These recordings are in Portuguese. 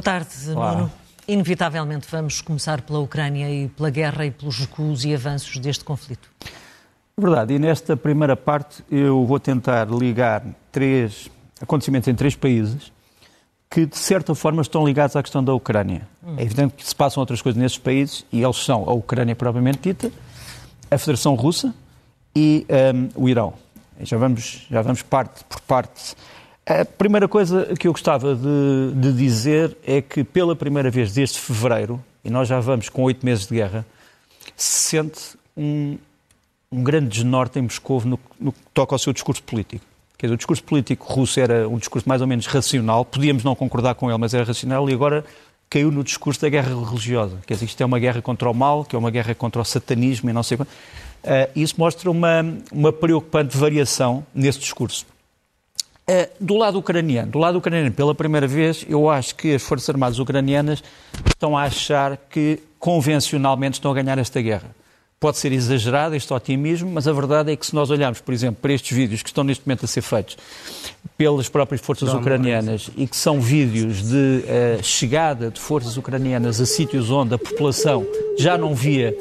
Boa tarde, Olá. Nuno. Inevitavelmente vamos começar pela Ucrânia e pela guerra e pelos recuos e avanços deste conflito. Verdade, e nesta primeira parte eu vou tentar ligar três acontecimentos em três países que, de certa forma, estão ligados à questão da Ucrânia. Hum. É evidente que se passam outras coisas nesses países, e eles são a Ucrânia propriamente dita, a Federação Russa e um, o Irão. Já vamos, já vamos parte por parte. A primeira coisa que eu gostava de, de dizer é que, pela primeira vez desde fevereiro, e nós já vamos com oito meses de guerra, se sente um, um grande desnorte em Moscou no, no que toca ao seu discurso político. Quer dizer, o discurso político russo era um discurso mais ou menos racional, podíamos não concordar com ele, mas era racional, e agora caiu no discurso da guerra religiosa. Quer dizer, isto é uma guerra contra o mal, que é uma guerra contra o satanismo e não sei quanto. Uh, isso mostra uma, uma preocupante variação nesse discurso. Uh, do lado ucraniano, do lado ucraniano, pela primeira vez, eu acho que as Forças Armadas ucranianas estão a achar que convencionalmente estão a ganhar esta guerra. Pode ser exagerado este otimismo, mas a verdade é que se nós olharmos, por exemplo, para estes vídeos que estão neste momento a ser feitos pelas próprias forças Não, ucranianas e que são vídeos de uh, chegada de forças ucranianas a sítios onde a população já não via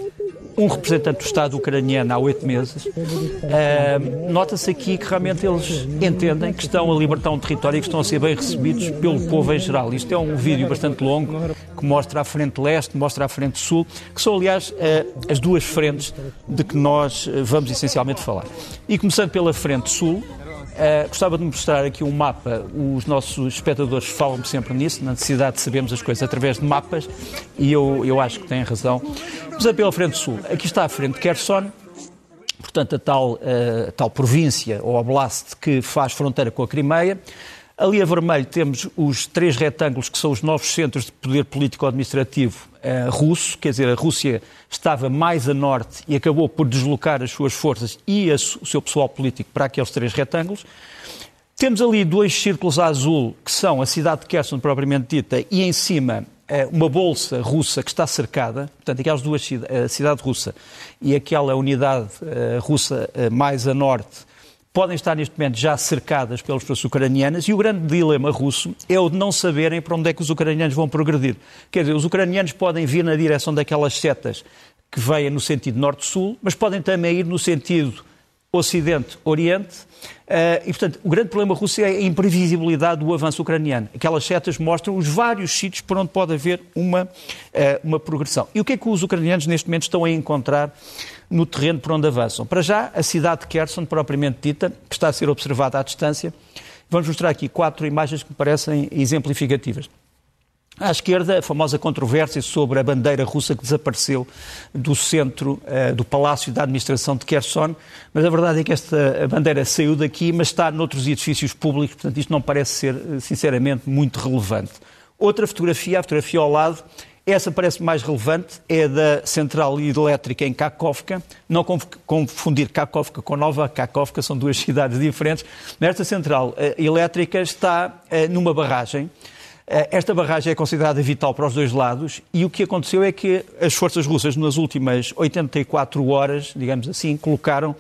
um representante do Estado ucraniano há oito meses, uh, nota-se aqui que realmente eles entendem que estão a libertar um território e que estão a ser bem recebidos pelo povo em geral. Isto é um vídeo bastante longo que mostra a frente leste, mostra a frente sul, que são, aliás, uh, as duas frentes de que nós uh, vamos essencialmente falar. E começando pela frente sul, Uh, gostava de mostrar aqui um mapa. Os nossos espectadores falam sempre nisso, na necessidade de sabermos as coisas através de mapas, e eu, eu acho que têm razão. Começando pela frente sul. Aqui está a frente Kherson, portanto, a tal, uh, tal província ou oblast que faz fronteira com a Crimeia. Ali a vermelho temos os três retângulos que são os novos centros de poder político-administrativo uh, russo, quer dizer, a Rússia estava mais a norte e acabou por deslocar as suas forças e a, o seu pessoal político para aqueles três retângulos. Temos ali dois círculos a azul, que são a cidade de Kherson propriamente dita, e em cima uh, uma bolsa russa que está cercada, portanto, aquelas duas, a cidade russa e aquela unidade russa mais a norte, podem estar neste momento já cercadas pelas forças ucranianas e o grande dilema russo é o de não saberem para onde é que os ucranianos vão progredir. Quer dizer, os ucranianos podem vir na direção daquelas setas que vêm no sentido norte-sul, mas podem também ir no sentido Ocidente-Oriente. Uh, e, portanto, o grande problema russo é a imprevisibilidade do avanço ucraniano. Aquelas setas mostram os vários sítios por onde pode haver uma, uh, uma progressão. E o que é que os ucranianos neste momento estão a encontrar no terreno por onde avançam. Para já, a cidade de Kherson, propriamente dita, que está a ser observada à distância. Vamos mostrar aqui quatro imagens que me parecem exemplificativas. À esquerda, a famosa controvérsia sobre a bandeira russa que desapareceu do centro uh, do Palácio da Administração de Kherson, mas a verdade é que esta bandeira saiu daqui, mas está noutros edifícios públicos, portanto isto não parece ser, eh, sinceramente, muito relevante. Outra fotografia, a fotografia ao lado, essa parece mais relevante, é da central elétrica em Kakovka. Não confundir Kakovka com Nova Kakovka, são duas cidades diferentes. Esta central eh, elétrica está eh, numa barragem. Eh, esta barragem é considerada vital para os dois lados e o que aconteceu é que as forças russas, nas últimas 84 horas, digamos assim, colocaram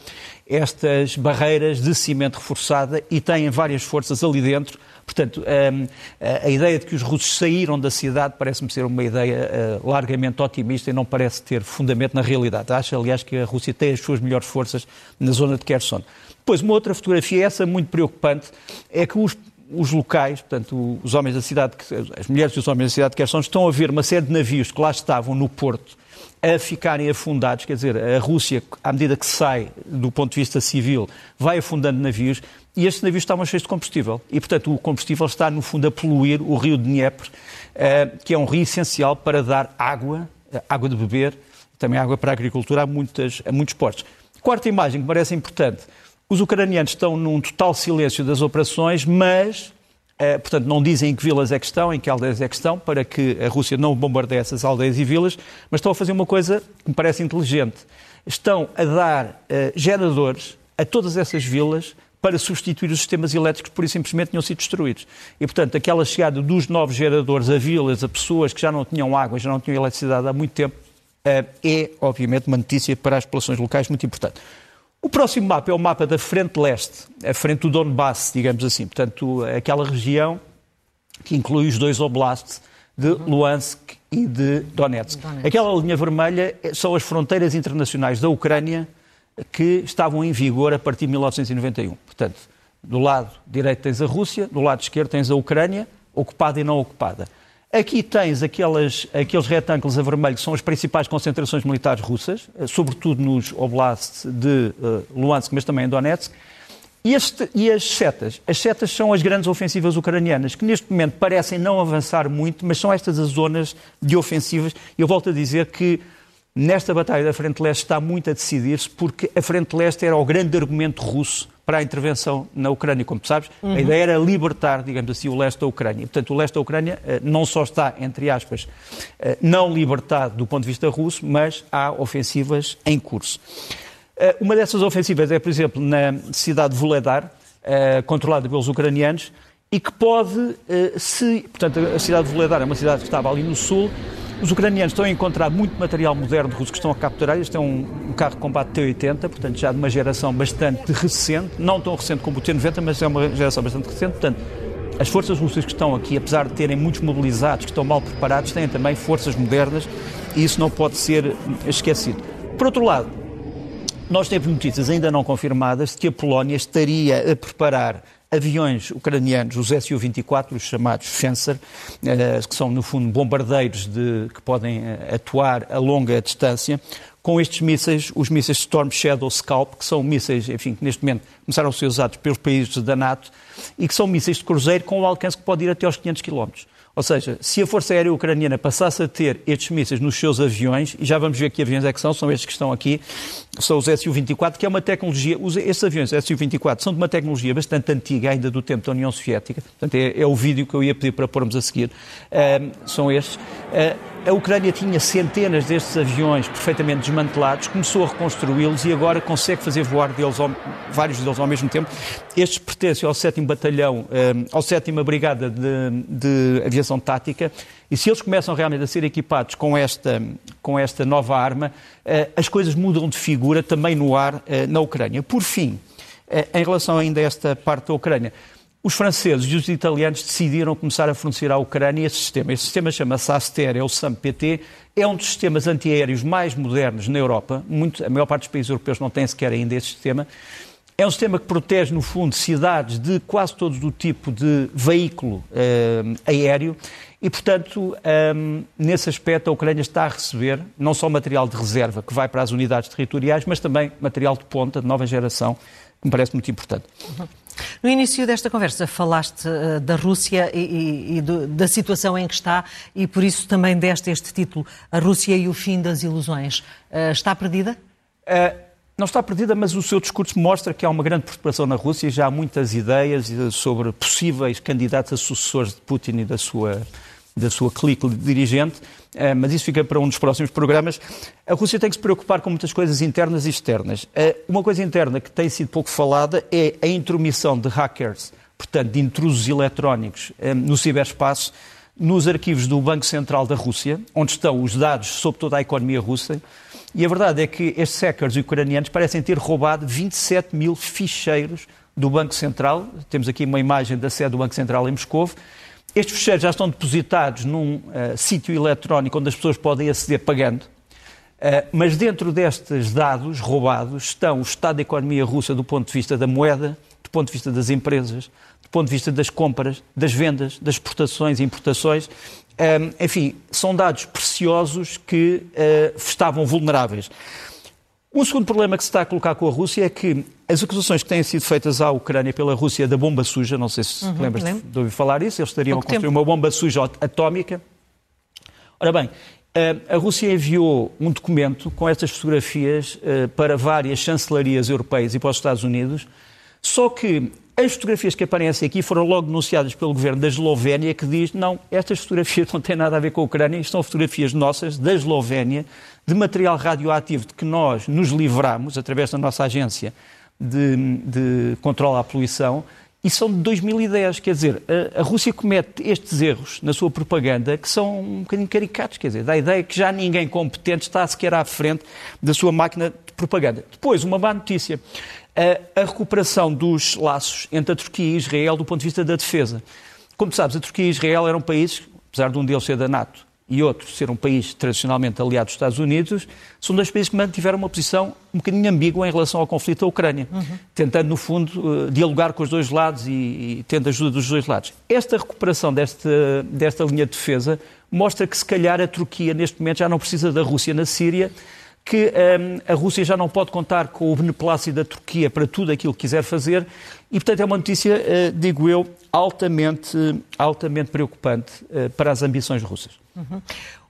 estas barreiras de cimento reforçada e têm várias forças ali dentro Portanto, hum, a ideia de que os russos saíram da cidade parece-me ser uma ideia uh, largamente otimista e não parece ter fundamento na realidade. Acho, aliás, que a Rússia tem as suas melhores forças na zona de Kherson. Depois, uma outra fotografia, essa muito preocupante, é que os, os locais, portanto, os homens da cidade, as mulheres e os homens da cidade de Kherson, estão a ver uma série de navios que lá estavam no porto a ficarem afundados, quer dizer, a Rússia, à medida que sai do ponto de vista civil, vai afundando navios e estes navios estavam cheios de combustível. E, portanto, o combustível está, no fundo, a poluir o rio de Dnieper, eh, que é um rio essencial para dar água, eh, água de beber, também água para a agricultura a, muitas, a muitos portos. Quarta imagem que parece importante. Os ucranianos estão num total silêncio das operações, mas, portanto, não dizem em que vilas é que estão, em que aldeias é que estão, para que a Rússia não bombardeie essas aldeias e vilas, mas estão a fazer uma coisa que me parece inteligente. Estão a dar geradores a todas essas vilas para substituir os sistemas elétricos que, por simplesmente, tinham sido destruídos. E, portanto, aquela chegada dos novos geradores a vilas, a pessoas que já não tinham água, já não tinham eletricidade há muito tempo, eh, é, obviamente, uma notícia para as populações locais muito importante. O próximo mapa é o mapa da frente leste, a frente do Donbass, digamos assim. Portanto, aquela região que inclui os dois oblasts de Luhansk e de Donetsk. Donetsk. Aquela linha vermelha são as fronteiras internacionais da Ucrânia que estavam em vigor a partir de 1991. Portanto, do lado direito tens a Rússia, do lado esquerdo tens a Ucrânia, ocupada e não ocupada. Aqui tens aquelas, aqueles retângulos a vermelho que são as principais concentrações militares russas, eh, sobretudo nos oblasts de uh, Luhansk, mas também em Donetsk. Este, e, as setas? As setas são as grandes ofensivas ucranianas, que neste momento parecem não avançar muito, mas são estas as zonas de ofensivas. Eu volto a dizer que nesta batalha da Frente Leste está muito a decidir-se, porque a Frente Leste era o grande argumento russo para a intervenção na Ucrânia. Como tu sabes, uhum. a ideia era libertar, digamos assim, o leste da Ucrânia. Portanto, o leste da Ucrânia eh, não só está, entre aspas, eh, não libertado do ponto de vista russo, mas há ofensivas em curso. Eh, uma dessas ofensivas é, por exemplo, na cidade de Vuledar, controlada pelos ucranianos, e que pode, se. Portanto, a cidade de Vuledar é uma cidade que estava ali no sul, os ucranianos estão a encontrar muito material moderno russo que estão a capturar. Este é um, um carro de combate T-80, portanto já de uma geração bastante recente, não tão recente como o T-90, mas é uma geração bastante recente. Portanto, as forças russas que estão aqui, apesar de terem muitos mobilizados, que estão mal preparados, têm também forças modernas e isso não pode ser esquecido. Por outro lado, nós temos notícias ainda não confirmadas de que a Polónia estaria a preparar aviões ucranianos, os Su-24, os chamados Fencer, eh, que são, no fundo, bombardeiros de, que podem eh, atuar a longa distância, com estes mísseis, os mísseis Storm Shadow Scalp, que são mísseis, enfim, que neste momento começaram a ser usados pelos países da NATO, e que são mísseis de cruzeiro com um alcance que pode ir até aos 500 km. Ou seja, se a Força Aérea Ucraniana passasse a ter estes mísseis nos seus aviões, e já vamos ver que aviões é que são, são estes que estão aqui, são os Su-24, que é uma tecnologia, estes aviões Su-24 são de uma tecnologia bastante antiga, ainda do tempo da União Soviética, portanto é, é o vídeo que eu ia pedir para pormos a seguir, são estes. Uh, a Ucrânia tinha centenas destes aviões perfeitamente desmantelados, começou a reconstruí-los e agora consegue fazer voar deles ao, vários deles ao mesmo tempo. Estes pertencem ao 7 Batalhão, ao 7 Brigada de, de, Aviação Tática, e se eles começam realmente a ser equipados com esta, com esta nova arma, eh, as coisas mudam de figura também no ar eh, na Ucrânia. Por fim, em relação ainda a esta parte da Ucrânia, os franceses e os italianos decidiram começar a fornecer à Ucrânia esse sistema. Esse sistema chama-se Aster, é o SAM-PT, é um dos sistemas antiaéreos mais modernos na Europa. Muito, a maior parte dos países europeus não tem sequer ainda esse sistema. É um sistema que protege, no fundo, cidades de quase todo o tipo de veículo eh, aéreo e, portanto, eh, nesse aspecto, a Ucrânia está a receber não só material de reserva que vai para as unidades territoriais, mas também material de ponta, de nova geração, que me parece muito importante. Uhum. No início desta conversa falaste uh, da Rússia e, e, e do, da situação em que está e por isso também deste este título, A Rússia e o Fim das Ilusões. Uh, está perdida? Uh, não está perdida, mas o seu discurso mostra que há uma grande preocupação na Rússia e já há muitas ideias sobre possíveis candidatos a sucessores de Putin e da sua da sua clique dirigente, eh, mas isso fica para um dos próximos programas. A Rússia tem que se preocupar com muitas coisas internas e externas. Eh, uma coisa interna que tem sido pouco falada é a intromissão de hackers, portanto, de intrusos eletrónicos eh, no ciberespaço, nos arquivos do Banco Central da Rússia, onde estão os dados sobre toda a economia russa. E a verdade é que estes hackers ucranianos parecem ter roubado 27 mil ficheiros do Banco Central. Temos aqui uma imagem da sede do Banco Central em Moscou estes fecheiros já estão depositados num uh, sítio eletrónico onde as pessoas podem aceder pagando, uh, mas dentro destes dados roubados estão o estado da economia russa do ponto de vista da moeda, do ponto de vista das empresas, do ponto de vista das compras, das vendas, das exportações e importações. Um, enfim, são dados preciosos que uh, estavam vulneráveis. Um segundo problema que se está a colocar com a Rússia é que as acusações que têm sido feitas à Ucrânia pela Rússia da bomba suja, não sei se uhum, lembras lembro. de ouvir falar isso, eles estariam a construir tempo. uma bomba suja atómica. Ora bem, eh, a Rússia enviou um documento com estas fotografias eh, para várias chancelarias europeias e para os Estados Unidos, só que as fotografias que aparecem aqui foram logo denunciadas pelo governo da Eslovénia, que diz: não, estas fotografias não têm nada a ver com a Ucrânia, são fotografias nossas, da Eslovénia, de material radioativo de que nós nos livramos através da nossa agência de, de controle à poluição. E são de 2010, quer dizer, a, a, Rússia comete estes erros na sua propaganda que são um bocadinho caricatos, quer dizer, da ideia que já ninguém competente está sequer à frente da sua máquina de propaganda. Depois, uma má notícia a, a recuperação dos laços entre a Turquia e Israel do ponto de vista da defesa. Como sabes, a Turquia e Israel eram países apesar de um deles ser da NATO e outro ser um país tradicionalmente aliado dos Estados Unidos, são dois países que mantiveram uma posição um bocadinho ambígua em relação ao conflito da Ucrânia, uhum. tentando, no fundo, uh, dialogar com os dois lados e, e tendo ajuda dos dois lados. Esta recuperação desta, desta linha de defesa mostra que, se calhar, a Turquia, neste momento, já não precisa da Rússia na Síria, que um, a Rússia já não pode contar com o beneplácito da Turquia para tudo aquilo que quiser fazer e, portanto, é uma notícia, uh, digo eu, altamente, altamente preocupante uh, para as ambições russas. Uhum.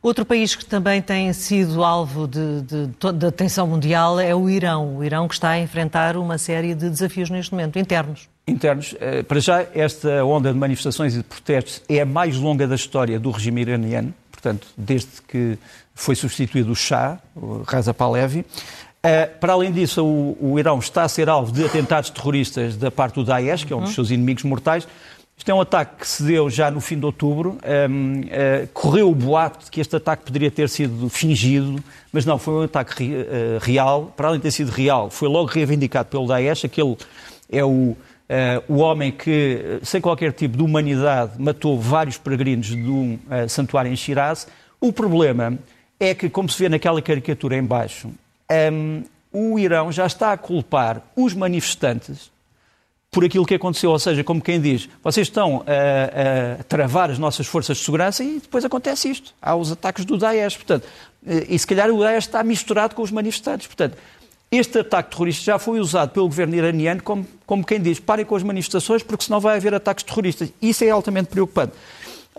Outro país que também tem sido alvo de, de, de, atenção mundial é o Irão. O Irão que está a enfrentar uma série de desafios neste momento, internos. Internos. Uh, para já, esta onda de manifestações e de protestos é a mais longa da história do regime iraniano, portanto, desde que foi substituído o Shah, o Reza Pahlavi. Uh, para além disso, o, o, Irão está a ser alvo de atentados terroristas da parte do Daesh, que é um dos uhum. seus inimigos mortais. Isto é um ataque que se deu já no fim de outubro. Um, uh, ah, correu o boato de que este ataque poderia ter sido fingido, mas não, foi um ataque uh, real. Para além de ter sido real, foi logo reivindicado pelo Daesh. Aquele é o, o homem que, sem qualquer tipo de humanidade, matou vários peregrinos de um santuário em Shiraz. O problema é que, como se vê naquela caricatura em baixo, um, o Irão já está a culpar os manifestantes por aquilo que aconteceu. Ou seja, como quem diz, vocês estão a, a, travar as nossas forças de segurança e depois acontece isto. Há os ataques do Daesh. Portanto, e se calhar o Daesh está misturado com os manifestantes. Portanto, este ataque terrorista já foi usado pelo governo iraniano como, como quem diz, parem com as manifestações porque senão vai haver ataques terroristas. Isso é altamente preocupante.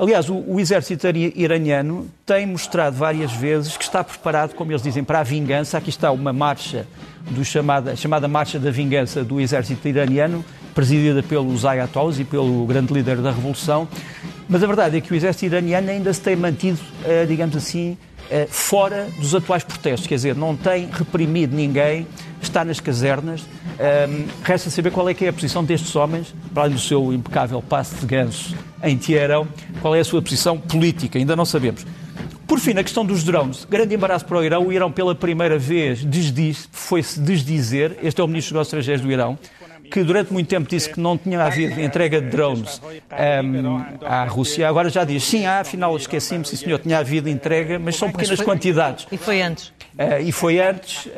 Aliás, o, o, exército iraniano tem mostrado várias vezes que está preparado, como eles dizem, para a vingança. Aqui está uma marcha, do chamada, chamada Marcha da Vingança do exército iraniano, presidida pelos ayatollahs e pelo grande líder da revolução. Mas a verdade é que o exército iraniano ainda se tem mantido, eh, digamos assim, fora dos atuais protestos, quer dizer, não tem reprimido ninguém, está nas casernas. Um, resta saber qual é que é a posição destes homens, para além do seu impecável passe de ganso em Teherão, qual é a sua posição política, ainda não sabemos. Por fim, a questão dos drones. Grande embaraço para o Irão. O Irão, pela primeira vez, foi-se desdizer. Este é o ministro dos Negócios Estrangeiros do Irão que durante muito tempo disse que não tinha havido entrega de drones um, à Rússia, agora já diz, sim, há, afinal esqueci-me, sim senhor, tinha havido entrega, mas são pequenas mas foi, quantidades. E foi antes? Uh, e foi antes, uh,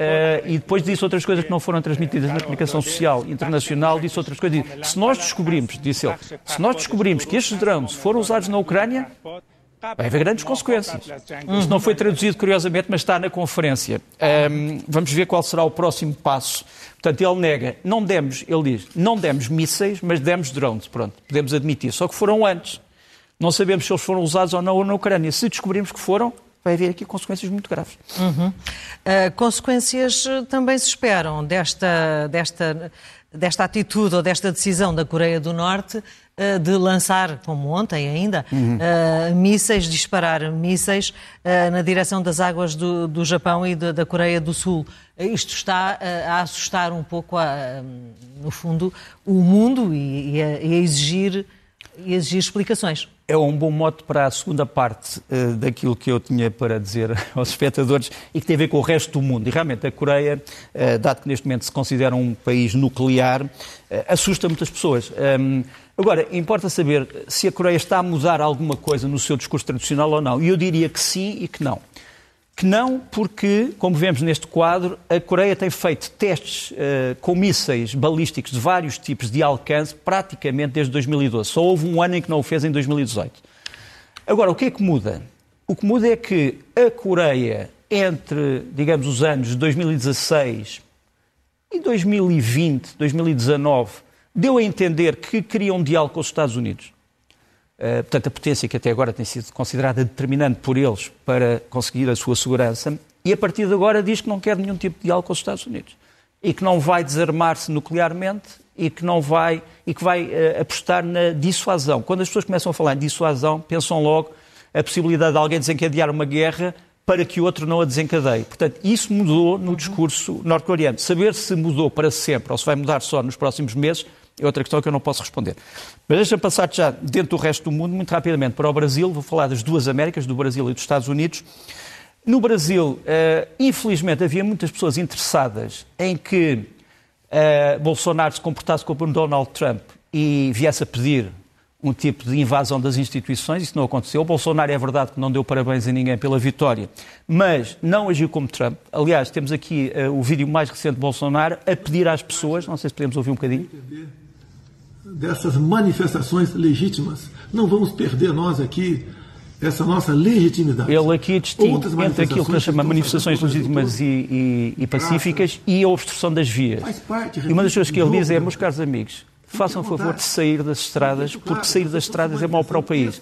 e depois disse outras coisas que não foram transmitidas na comunicação social internacional, disse outras coisas. Se nós descobrimos, disse ele, se nós descobrimos que estes drones foram usados na Ucrânia, Vai haver grandes consequências. Isto não foi traduzido, curiosamente, mas está na conferência. Um, vamos ver qual será o próximo passo. Portanto, ele nega, não demos, ele diz, não demos mísseis, mas demos drones. Pronto, podemos admitir. Só que foram antes. Não sabemos se eles foram usados ou não na Ucrânia. Se descobrirmos que foram, vai haver aqui consequências muito graves. Uhum. Uh, consequências eh, também se esperam desta, desta, desta atitude ou desta decisão da Coreia do Norte uh, de lançar, como ontem ainda, uhum. uh, mísseis, disparar mísseis na direção das águas do, do Japão e de, da Coreia do Sul. Isto está a assustar um pouco, a, no fundo, o mundo e, e, a, e a exigir e exigir explicações. É um bom mote para a segunda parte uh, daquilo que eu tinha para dizer aos espectadores e que tem a ver com o resto do mundo. E realmente a Coreia, uh, dado que neste momento se considera um país nuclear, uh, assusta muitas pessoas. Um, ehm, agora, importa saber se a Coreia está a mudar alguma coisa no seu discurso tradicional ou não. E eu diria que sim e que não que não, porque, como vemos neste quadro, a Coreia tem feito testes uh, com mísseis balísticos de vários tipos de alcance praticamente desde 2012. Só houve um ano em que não o fez, em 2018. Agora, o que é que muda? O que muda é que a Coreia, entre, digamos, os anos de 2016 e 2020, 2019, deu a entender que queria um diálogo com os Estados Unidos. Eh, portanto, a potência que até agora tem sido considerada determinante por eles para conseguir a sua segurança, e a partir de agora diz que não quer nenhum tipo de diálogo com os Estados Unidos e que não vai desarmar-se nuclearmente e que não vai e que vai uh, apostar na dissuasão. Quando as pessoas começam a falar em dissuasão, pensam logo a possibilidade de alguém desencadear uma guerra para que o outro não a desencadeie. Portanto, isso mudou no discurso norte-coreano. Saber se mudou para sempre ou se vai mudar só nos próximos meses é outra questão que eu não posso responder. Mas deixa-me passar já dentro do resto do mundo, muito rapidamente, para o Brasil. Vou falar das duas Américas, do Brasil e dos Estados Unidos. No Brasil, uh, infelizmente, havia muitas pessoas interessadas em que uh, Bolsonaro se comportasse como Donald Trump e viesse a pedir um tipo de invasão das instituições, isso não aconteceu. O Bolsonaro é verdade que não deu parabéns a ninguém pela vitória, mas não agiu como Trump. Aliás, temos aqui uh, o vídeo mais recente de Bolsonaro a pedir às pessoas, não sei se podemos ouvir um bocadinho. Dessas manifestações legítimas. Não vamos perder nós aqui essa nossa legitimidade. Ele aqui distingue entre aquilo que ele chama manifestações legítimas e, e, e pacíficas e a obstrução das vias. E uma das coisas que ele diz é, meus caros amigos, façam favor de sair das estradas, porque sair das estradas é mau para o país.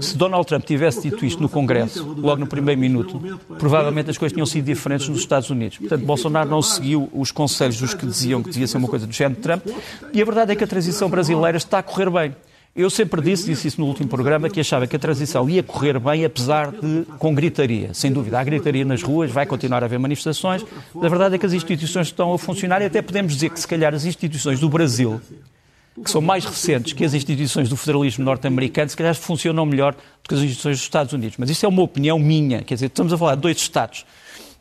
Se Donald Trump tivesse dito isto no Congresso, logo no primeiro minuto, provavelmente as coisas tinham sido diferentes nos Estados Unidos. Portanto, Bolsonaro não seguiu os conselhos dos que diziam que devia ser uma coisa do género de Trump, e a verdade é que a transição brasileira está a correr bem. Eu sempre disse, disse isso no último programa, que achava que a transição ia correr bem, apesar de com gritaria. Sem dúvida, há gritaria nas ruas, vai continuar a haver manifestações. A verdade é que as instituições estão a funcionar e até podemos dizer que, se calhar, as instituições do Brasil que são mais recentes que as instituições do federalismo norte-americano, se calhar funcionam melhor do que as instituições dos Estados Unidos. Mas isso é uma opinião minha. Quer dizer, estamos a falar de dois Estados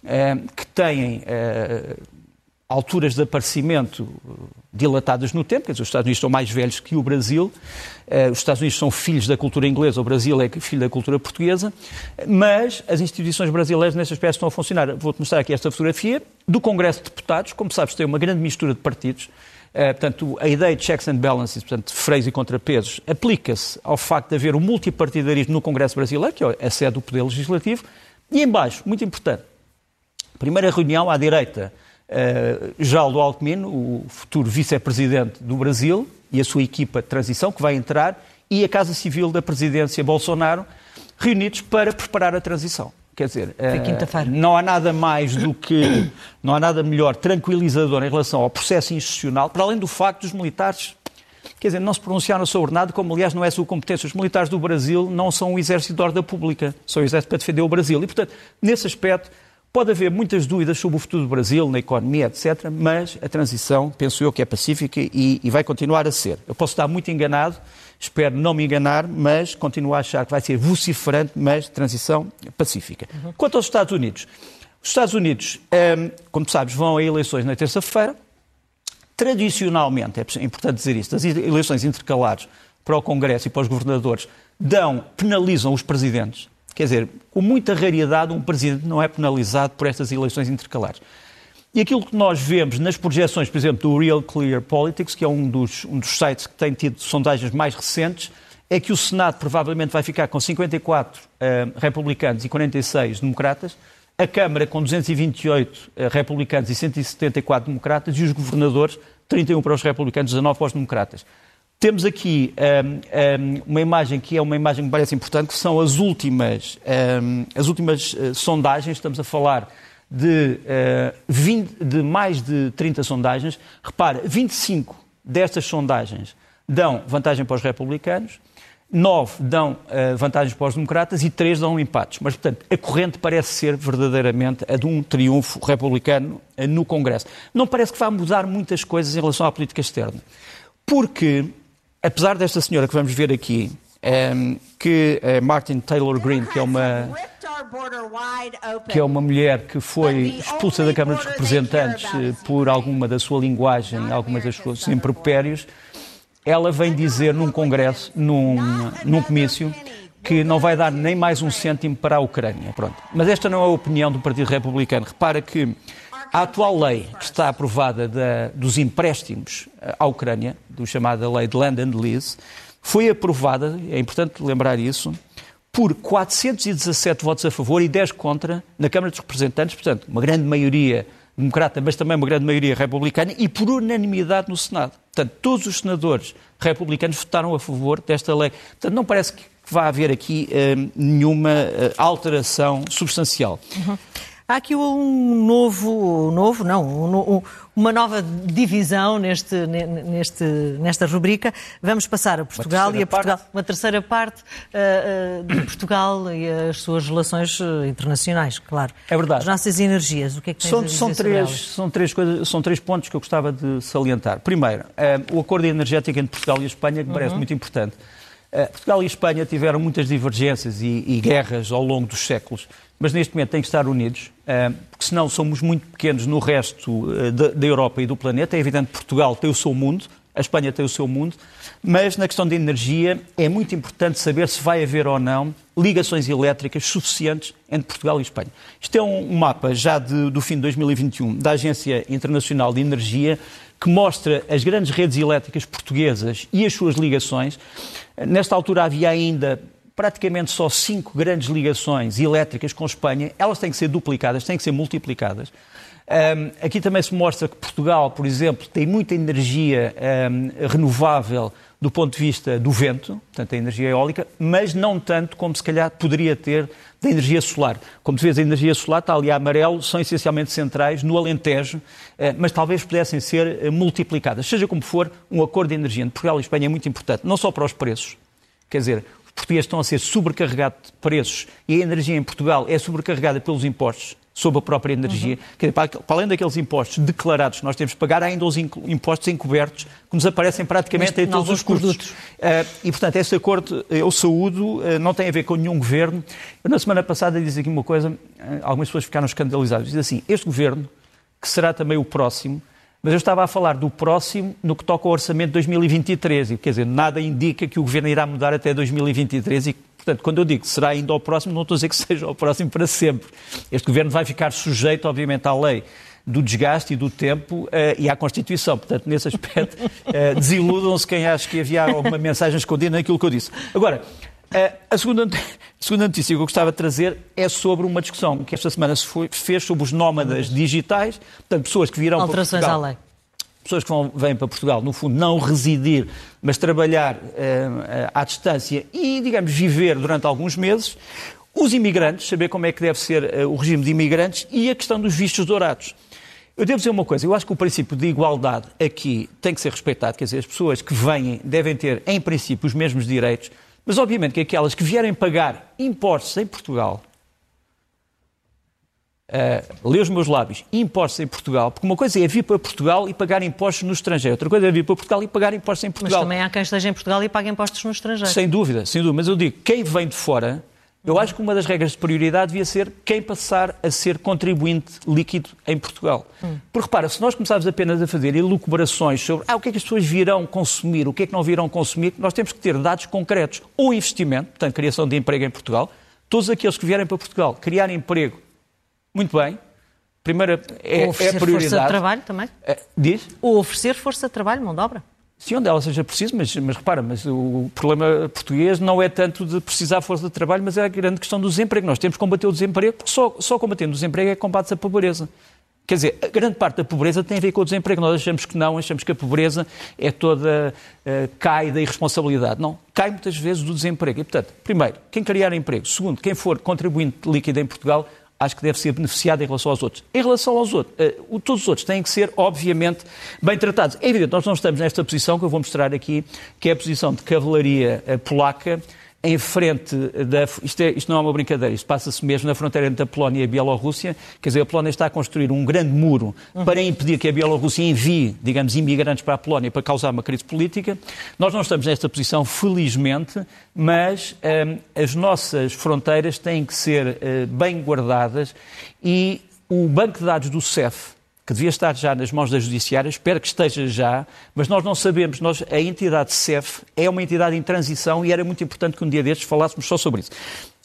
eh, que têm eh, alturas de aparecimento dilatadas no tempo. Quer dizer, os Estados Unidos são mais velhos que o Brasil. Eh, os Estados Unidos são filhos da cultura inglesa, o Brasil é filho da cultura portuguesa. Mas as instituições brasileiras, nesse aspecto, estão a funcionar. Vou-te mostrar aqui esta fotografia do Congresso de Deputados. Como sabes, tem uma grande mistura de partidos. Uh, portanto, a ideia de checks and balances, portanto, freios e contrapesos, aplica-se ao facto de haver um multipartidarismo no Congresso brasileiro, que é a sede do Poder Legislativo, e embaixo, muito importante, primeira reunião à direita, Geraldo Alckmin, o futuro vice-presidente do Brasil, e a sua equipa de transição, que vai entrar, e a Casa Civil da Presidência Bolsonaro, reunidos para preparar a transição. Quer dizer, uh, não há nada mais do que, não há nada melhor tranquilizador em relação ao processo institucional, para além do facto dos militares, quer dizer, não se pronunciaram sobre nada, como aliás não é sua competência. Os militares do Brasil não são o exército de ordem pública, são o exército para defender o Brasil. E, portanto, nesse aspecto, pode haver muitas dúvidas sobre o futuro do Brasil, na economia, etc., mas a transição, penso eu, que é pacífica e, e vai continuar a ser. Eu posso estar muito enganado, Espero não me enganar, mas continuo a achar que vai ser vociferante, mas transição pacífica. Uhum. Quanto aos Estados Unidos, os Estados Unidos, ehm, como sabes, vão a eleições na terça-feira. Tradicionalmente, é importante dizer isto, as eleições intercalares para o Congresso e para os governadores dão, penalizam os presidentes. Quer dizer, com muita raridade, um presidente não é penalizado por estas eleições intercalares. E aquilo que nós vemos nas projeções, por exemplo, do Real Clear Politics, que é um dos, um dos sites que tem tido sondagens mais recentes, é que o Senado provavelmente vai ficar com 54 uh, eh, republicanos e 46 democratas, a Câmara com 228 uh, eh, republicanos e 174 democratas e os governadores 31 para os republicanos, 19 para os democratas. Temos aqui um, eh, um, uma imagem que é uma imagem que parece importante, que são as últimas, um, as últimas uh, sondagens, estamos a falar de, uh, eh, 20, de mais de 30 sondagens. Repara, 25 destas sondagens dão vantagem para os republicanos, 9 dão uh, vantagens para os democratas e 3 dão empates. Mas, portanto, a corrente parece ser verdadeiramente a de um triunfo republicano uh, no Congresso. Não parece que vá mudar muitas coisas em relação à política externa. Porque, apesar desta senhora que vamos ver aqui, um, que é Martin Taylor Greene, que é uma que é uma mulher que foi expulsa da Câmara dos Representantes eh, por alguma da sua linguagem, algumas das suas impropérios, ela vem dizer num congresso, num, num comício, que não vai dar nem mais um cêntimo para a Ucrânia. Pronto. Mas esta não é a opinião do Partido Republicano. Repara que a atual lei que está aprovada da, dos empréstimos eh, à Ucrânia, do chamada lei de Land and Lease, foi aprovada, é importante lembrar isso, por 417 votos a favor e 10 contra na Câmara dos Representantes, portanto, uma grande maioria democrata, mas também uma grande maioria republicana, e por unanimidade no Senado. Portanto, todos os senadores republicanos votaram a favor desta lei. Portanto, não parece que vá haver aqui eh, nenhuma eh, alteração substancial. Uhum. Há aqui um novo, novo não, um, uma nova divisão neste, neste, nesta rubrica. Vamos passar a Portugal e a Portugal, parte. uma terceira parte uh, uh, de Portugal e as suas relações eh, internacionais, claro. É verdade. As nossas energias, o que é que tens são, a dizer são três, são três coisas, são três pontos que eu gostava de salientar. Primeiro, uh, o acordo energético entre Portugal e a Espanha, que me parece uhum. muito importante. Portugal e Espanha tiveram muitas divergências e, e guerras ao longo dos séculos mas neste momento têm que estar unidos, eh, porque senão somos muito pequenos no resto eh, da Europa e do planeta. É evidente que Portugal tem o seu mundo, a Espanha tem o seu mundo, mas na questão da energia é muito importante saber se vai haver ou não ligações elétricas suficientes entre Portugal e Espanha. Isto é um mapa já de, do fim de 2021 da Agência Internacional de Energia que mostra as grandes redes elétricas portuguesas e as suas ligações. Nesta altura havia ainda praticamente só cinco grandes ligações elétricas com Espanha. Elas têm que ser duplicadas, têm que ser multiplicadas. Um, aqui também se mostra que Portugal, por exemplo, tem muita energia um, renovável do ponto de vista do vento, portanto, a energia eólica, mas não tanto como se calhar poderia ter da energia solar. Como tu vês, a energia solar está ali a amarelo, são essencialmente centrais no Alentejo, eh, mas talvez pudessem ser eh, multiplicadas. Seja como for, um acordo de energia entre Portugal e Espanha é muito importante, não só para os preços, quer dizer, os portugueses estão a ser sobrecarregados de preços e a energia em Portugal é sobrecarregada pelos impostos sobre a própria energia. Uhum. Dizer, para, para, além daqueles impostos declarados que nós temos que pagar, há ainda os impostos encobertos que nos aparecem praticamente em todos os custos. Uh, e, portanto, esse acordo, eu saúdo, uh, não tem a ver com nenhum governo. Eu, na semana passada, disse aqui uma coisa, uh, algumas pessoas ficaram escandalizadas. Diz assim, este governo, que será também o próximo, mas eu estava a falar do próximo no que toca ao orçamento de 2023. E, quer dizer, nada indica que o governo irá mudar até 2023 e Portanto, quando eu digo que será ainda ao próximo, não estou a dizer que seja ao próximo para sempre. Este governo vai ficar sujeito, obviamente, à lei do desgaste e do tempo uh, e à Constituição. Portanto, nesse aspecto, uh, desiludam-se quem acha que havia alguma mensagem escondida naquilo que eu disse. Agora, a, segunda, a segunda notícia que eu gostava de trazer é sobre uma discussão que esta semana se foi, fez sobre os nómadas digitais, portanto, pessoas que virão Alterações para Portugal. à lei pessoas que vão, vêm para Portugal, no fundo, não residir, mas trabalhar eh, à distância e, digamos, viver durante alguns meses. Os imigrantes, saber como é que deve ser eh, o regime de imigrantes e a questão dos vistos dourados. Eu devo dizer uma coisa, eu acho que o princípio de igualdade aqui tem que ser respeitado, quer dizer, as pessoas que vêm devem ter, em princípio, os mesmos direitos, mas obviamente que aquelas que vierem pagar impostos em Portugal uh, ler os meus lábios, impostos em Portugal, porque uma coisa é vir para Portugal e pagar impostos no estrangeiro, outra coisa é vir para Portugal e pagar impostos em Portugal. Mas também há quem esteja em Portugal e pague impostos no estrangeiro. Sem dúvida, sem dúvida. Mas eu digo, quem vem de fora, eu acho que uma das regras de prioridade devia ser quem passar a ser contribuinte líquido em Portugal. Hum. Porque repara, se nós começarmos apenas a fazer elucubrações sobre ah, o que é que as pessoas virão consumir, o que é que não virão consumir, nós temos que ter dados concretos. Ou investimento, portanto, criação de emprego em Portugal. Todos aqueles que vierem para Portugal criar emprego muito bem. Primeira é, Ou oferecer é a prioridade. força de trabalho também? É, diz? Ou oferecer força de trabalho, mão de obra? Sim, onde ela seja preciso, mas, mas repara, mas o problema português não é tanto de precisar força de trabalho, mas é a grande questão do desemprego. Nós temos que combater o desemprego, porque só, só combatendo o desemprego é que combate-se a pobreza. Quer dizer, a grande parte da pobreza tem a ver com o desemprego. Nós achamos que não, achamos que a pobreza é toda, uh, cai da irresponsabilidade. Não, cai muitas vezes do desemprego. E, portanto, primeiro, quem criar emprego. Segundo, quem for contribuinte líquido em Portugal acho que deve ser beneficiado em relação aos outros. Em relação aos outros, uh, todos os outros têm que ser, obviamente, bem tratados. É evidente, nós não estamos nesta posição que eu vou mostrar aqui, que é a posição de cavalaria uh, polaca, em frente da. Isto, é, isto não é uma brincadeira, isto passa-se mesmo na fronteira entre a Polónia e a Bielorrússia. Quer dizer, a Polónia está a construir um grande muro uhum. para impedir que a Bielorrússia envie, digamos, imigrantes para a Polónia para causar uma crise política. Nós não estamos nesta posição, felizmente, mas hum, as nossas fronteiras têm que ser uh, bem guardadas e o banco de dados do CEF, que devia estar já nas mãos da Judiciária, espero que esteja já, mas nós não sabemos, nós, a entidade CEF é uma entidade em transição e era muito importante que um dia destes falássemos só sobre isso.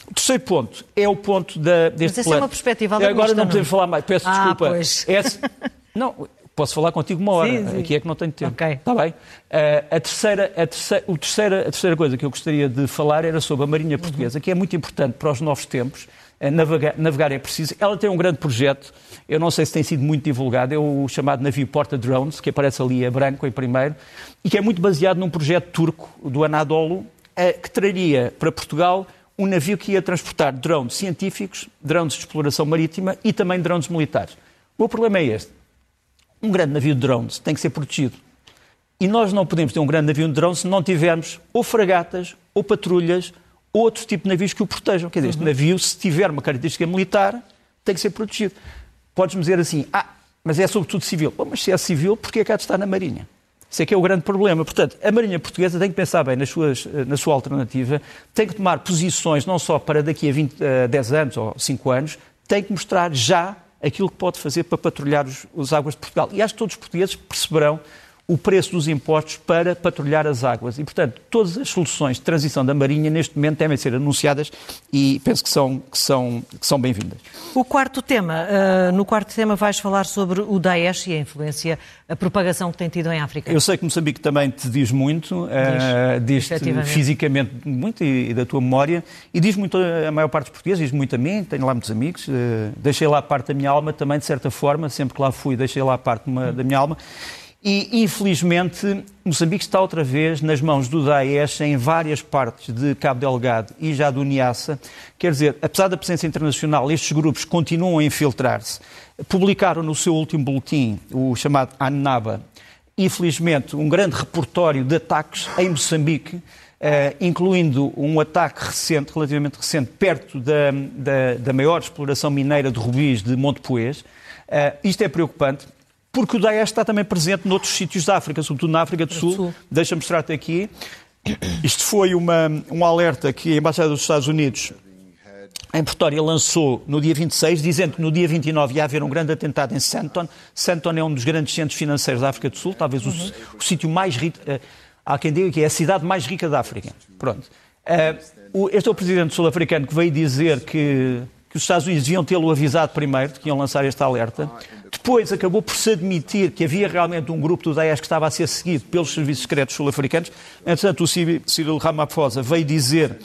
O terceiro ponto é o ponto da, deste mas plano. é uma perspectiva Agora não podemos falar mais, peço ah, desculpa. Pois. Esse, não, posso falar contigo uma hora, sim, sim. aqui é que não tenho tempo. Okay. Está bem? Uh, a, terceira, a, terceira, o terceira, a terceira coisa que eu gostaria de falar era sobre a Marinha Portuguesa, uhum. que é muito importante para os novos tempos. Navegar, navegar, é preciso. Ela tem um grande projeto, eu não sei se tem sido muito divulgado, é o chamado navio Porta Drones, que aparece ali a branco em primeiro, e que é muito baseado num projeto turco do Anadolu, eh, que traria para Portugal um navio que ia transportar drones científicos, drones de exploração marítima e também drones militares. O problema é este. Um grande navio de drones tem que ser protegido. E nós não podemos ter um grande navio de drones se não tivermos ou fragatas, ou patrulhas, outro tipo de navios que o protejam. Quer dizer, este uhum. navio, se tiver uma característica militar, tem que ser protegido. Podes-me dizer assim, ah, mas é sobretudo civil. Bom, mas se é civil, porquê é que há de estar na Marinha? Isso é que é o grande problema. Portanto, a Marinha Portuguesa tem que pensar bem nas suas, eh, na sua alternativa, tem que tomar posições não só para daqui a 20, uh, 10 anos ou 5 anos, tem que mostrar já aquilo que pode fazer para patrulhar os, as águas de Portugal. E acho que todos os portugueses perceberão o preço dos impostos para patrulhar as águas. E, portanto, todas as soluções de transição da Marinha neste momento devem ser anunciadas e penso que são, que são, que são bem-vindas. O quarto tema, uh, no quarto tema vais falar sobre o Daesh e a influência, a propagação que tem tido em África. Eu sei que Moçambique também te diz muito, diz, uh, diz fisicamente muito e, e, da tua memória, e diz muito a maior parte dos portugueses, diz muito a mim, tenho lá muitos amigos, uh, deixei lá parte da minha alma também, de certa forma, sempre que lá fui, deixei lá parte uma, da minha alma. E, infelizmente, Moçambique está outra vez nas mãos do Daesh em várias partes de Cabo Delgado e já do Niassa. Quer dizer, apesar da presença internacional, estes grupos continuam a infiltrar-se. Publicaram no seu último boletim, o chamado ANNABA, infelizmente, um grande repertório de ataques em Moçambique, Uh, incluindo um ataque recente, relativamente recente, perto da, da, da maior exploração mineira de rubis de Monte Poês. Uh, isto é preocupante porque o Daesh está também presente noutros sítios da África, sobretudo na África do Sul. Sul. Deixa-me mostrar-te aqui. Isto foi uma, um alerta que a Embaixada dos Estados Unidos em Pretória lançou no dia 26, dizendo que no dia 29 ia haver um grande atentado em Santon. Santon é um dos grandes centros financeiros da África do Sul, talvez uhum. o, o sítio mais rico. Uh, há quem diga que é a cidade mais rica da África. Pronto. Uh, este é o presidente sul-africano que veio dizer que, que os Estados Unidos deviam tê-lo avisado primeiro de que iam lançar este alerta. Depois acabou por se admitir que havia realmente um grupo do Daesh que estava a ser seguido pelos serviços secretos sul-africanos. Entretanto, o Cyril Ramaphosa veio dizer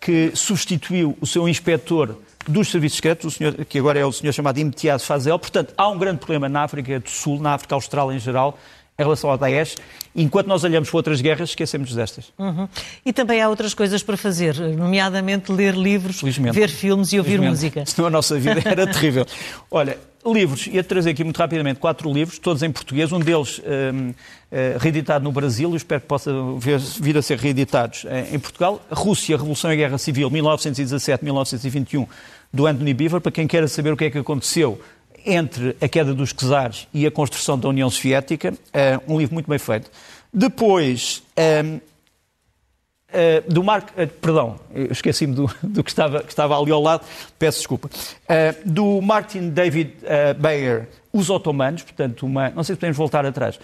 que substituiu o seu inspetor dos serviços secretos, senhor, que agora é o senhor chamado Imtiaz Fazel. Portanto, há um grande problema na África do Sul, na África Austral em geral, em relação ao Daesh. Enquanto nós olhamos para outras guerras, esquecemos destas. Uhum. E também há outras coisas para fazer, nomeadamente ler livros, ver filmes e ouvir música. Senão a nossa vida era terrível. Olha, livros, ia trazer aqui muito rapidamente quatro livros, todos em português, um deles um, uh, eh, reeditado no Brasil, eu espero que possa vir, vir a ser reeditados uh, em Portugal. Rússia, Revolução e Guerra Civil, 1917-1921, do Anthony Beaver, para quem queira saber o que é que aconteceu entre a queda dos czares e a construção da União Soviética, uh, um livro muito bem feito. Depois, um, uh, eh, do Mark, uh, perdão, esqueci-me do, do que, estava, que estava ali ao lado, peço desculpa, do Martin David Bayer, Os Otomanos, portanto, uma, não sei se podemos voltar atrás,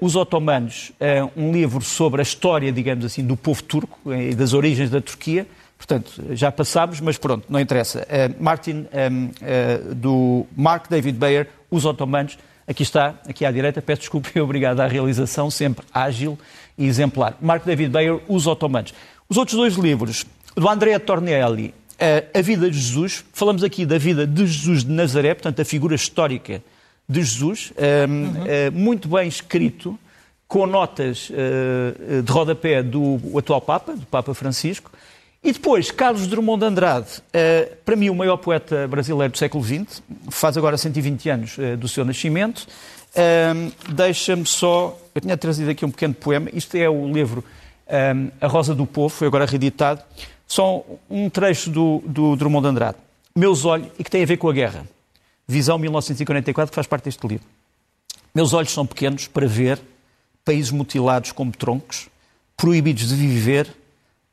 Os Otomanos, um livro sobre a história, digamos assim, do povo turco e das origens da Turquia, Portanto, já passámos, mas pronto, não interessa. Uh, Martin, um, uh, eh, do Mark David Bayer, Os Otomanos, aqui está, aqui à direita, peço desculpa e obrigado à realização, sempre ágil e exemplar. Mark David Bayer, Os Otomanos. Os outros dois livros, do Andrea Tornielli, uh, A Vida de Jesus, falamos aqui da vida de Jesus de Nazaré, portanto, a figura histórica de Jesus, uhum. muito bem escrito, com notas de rodapé do atual Papa, do Papa Francisco, e depois, Carlos Drummond de Andrade, uh, para mim o maior poeta brasileiro do século XX, faz agora 120 anos uh, do seu nascimento. Uh, Deixa-me só. Eu tinha trazido aqui um pequeno poema. Isto é o livro A Rosa do Povo, foi agora reeditado. Só um trecho do, do Drummond de Andrade. Meus olhos, e que tem a ver com a guerra. Visão 1944, que faz parte deste livro. Meus olhos são pequenos para ver países mutilados como troncos, proibidos de viver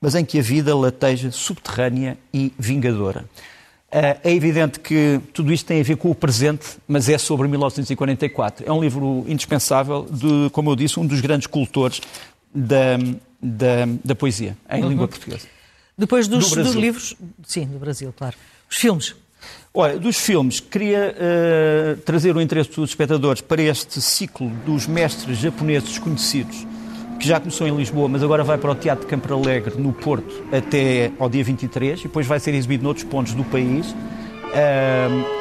mas em que a vida lateja subterrânea e vingadora. Eh, é evidente que tudo isto tem a ver com o presente, mas é sobre 1944. É um livro indispensável de, como eu disse, um dos grandes cultores da, da, da poesia em uhum. língua portuguesa. Depois dos, do dos, livros, sim, do Brasil, claro. Os filmes. Olha, dos filmes, queria uh, trazer o interesse dos espectadores para este ciclo dos mestres japoneses desconhecidos que já começou em Lisboa, mas agora vai para o Teatro de Campo Alegre, no Porto, até ao dia 23, e depois vai ser exibido noutros pontos do país.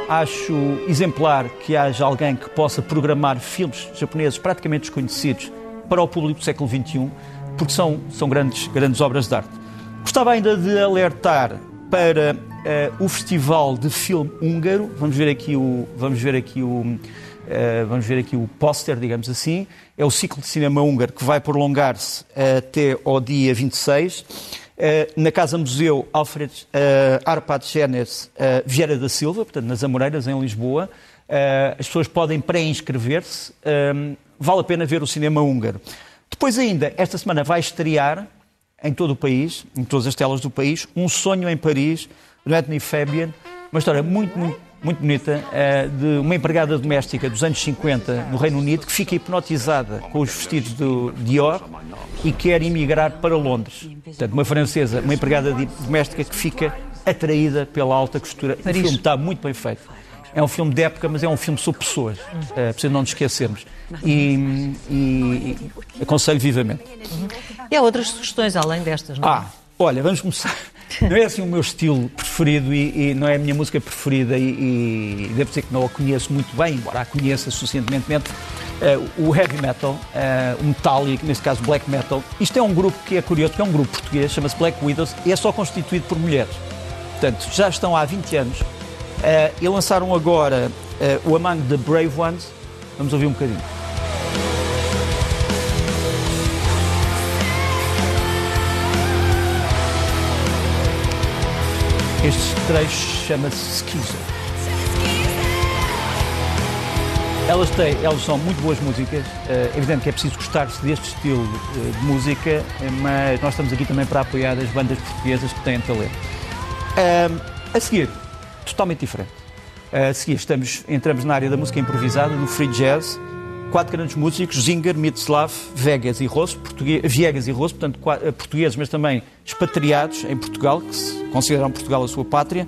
Acho exemplar que haja alguém que possa programar filmes japoneses praticamente desconhecidos para o público do século XXI, porque são, são grandes, grandes obras de arte. Gostava ainda de alertar para uh, o Festival de Filme Húngaro. Vamos ver aqui o, vamos ver aqui o, Uh, vamos ver aqui o póster, digamos assim. É o ciclo de cinema húngaro que vai prolongar-se até ao dia 26. Uh, eh, na Casa Museu Alfred uh, Arpad Genes Vieira da Silva, portanto, nas Amoreiras, em Lisboa. as pessoas podem pré-inscrever-se. vale a pena ver o cinema húngaro. Depois, ainda, esta semana vai estrear em todo o país, em todas as telas do país, Um Sonho em Paris, do Anthony Fabian. Uma história muito, muito muito bonita, uh, de uma empregada doméstica dos anos 50 no Reino Unido que fica hipnotizada com os vestidos do Dior e quer emigrar para Londres. Portanto, uma francesa, uma empregada doméstica que fica atraída pela alta costura. Paris. O filme está muito bem feito. É um filme de época, mas é um filme sobre pessoas. É preciso não nos esquecermos. E, e, e aconselho vivamente. E há outras sugestões além destas, não é? Ah, olha, vamos começar. Não é assim o meu estilo preferido e, e não é a minha música preferida e, e, devo dizer que não a conheço muito bem, embora a conheça suficientemente. Uh, o heavy metal, uh, o metallic, neste caso black metal. Isto é um grupo que é curioso, que é um grupo português, chama-se Black Widows e é só constituído por mulheres. Portanto, já estão há 20 anos Uh, e lançaram agora o Among the Brave Ones. Vamos ouvir um bocadinho. Este trecho chama-se Schizo. Elas, têm, elas são muito boas músicas. É evidente que é preciso gostar-se deste estilo de música, mas nós estamos aqui também para apoiar as bandas portuguesas que têm talento. a seguir, totalmente diferente. A seguir, estamos, entramos na área da música improvisada, do free jazz. Quatro grandes músicos, Zinger, Mitslav, Vegas e Rosso, Viegas e Rosso, portanto, eh, portugueses, mas também expatriados em Portugal, que se consideram Portugal a sua pátria.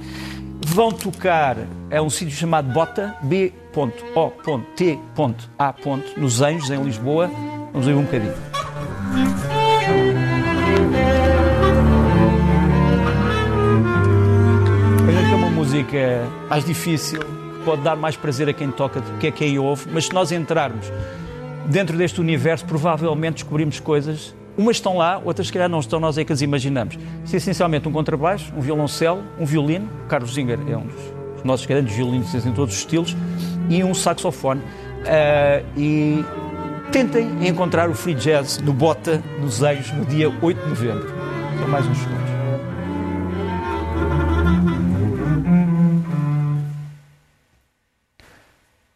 Vão tocar a um sítio chamado Bota, B.O.T.A. nos Anjos, em Lisboa. Vamos ouvir um bocadinho. música mais difícil, pode dar mais prazer a quem toca do que a quem ouve, mas se nós entrarmos dentro deste universo, provavelmente descobrimos coisas. Umas estão lá, outras se calhar não estão, nós é que as imaginamos. Isso é essencialmente um contrabaixo, um violoncelo, um violino, Carlos Zinger é um dos nossos grandes violinos em todos os estilos, e um saxofone. Uh, e tentem encontrar o free jazz no Bota, nos Eios, no dia 8 de novembro. São mais uns segundos.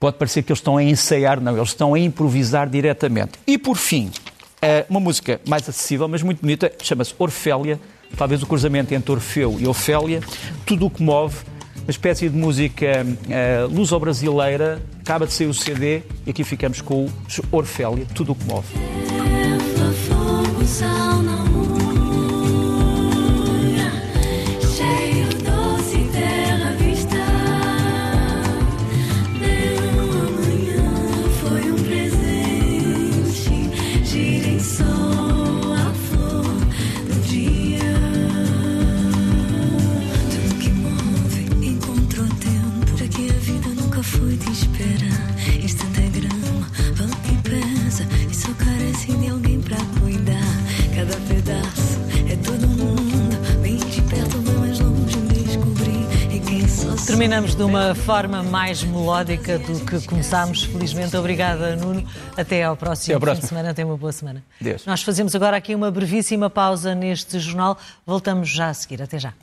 Pode parecer que eles estão a ensaiar, não, eles estão a improvisar diretamente. E por fim, eh, uma música mais acessível, mas muito bonita, chama-se Orfélia, talvez o cruzamento entre Orfeu e Ofélia, tudo o que move, uma espécie de música uh, luso-brasileira, acaba de sair o CD e aqui ficamos com o Orfélia, tudo o que move. Terminamos de uma forma mais melódica do que começámos. Felizmente, obrigada, Nuno. Até ao próximo, Até fim de semana. Até uma boa semana. Deus. Nós fazemos agora aqui uma brevíssima pausa neste jornal. Voltamos já a seguir. Até já.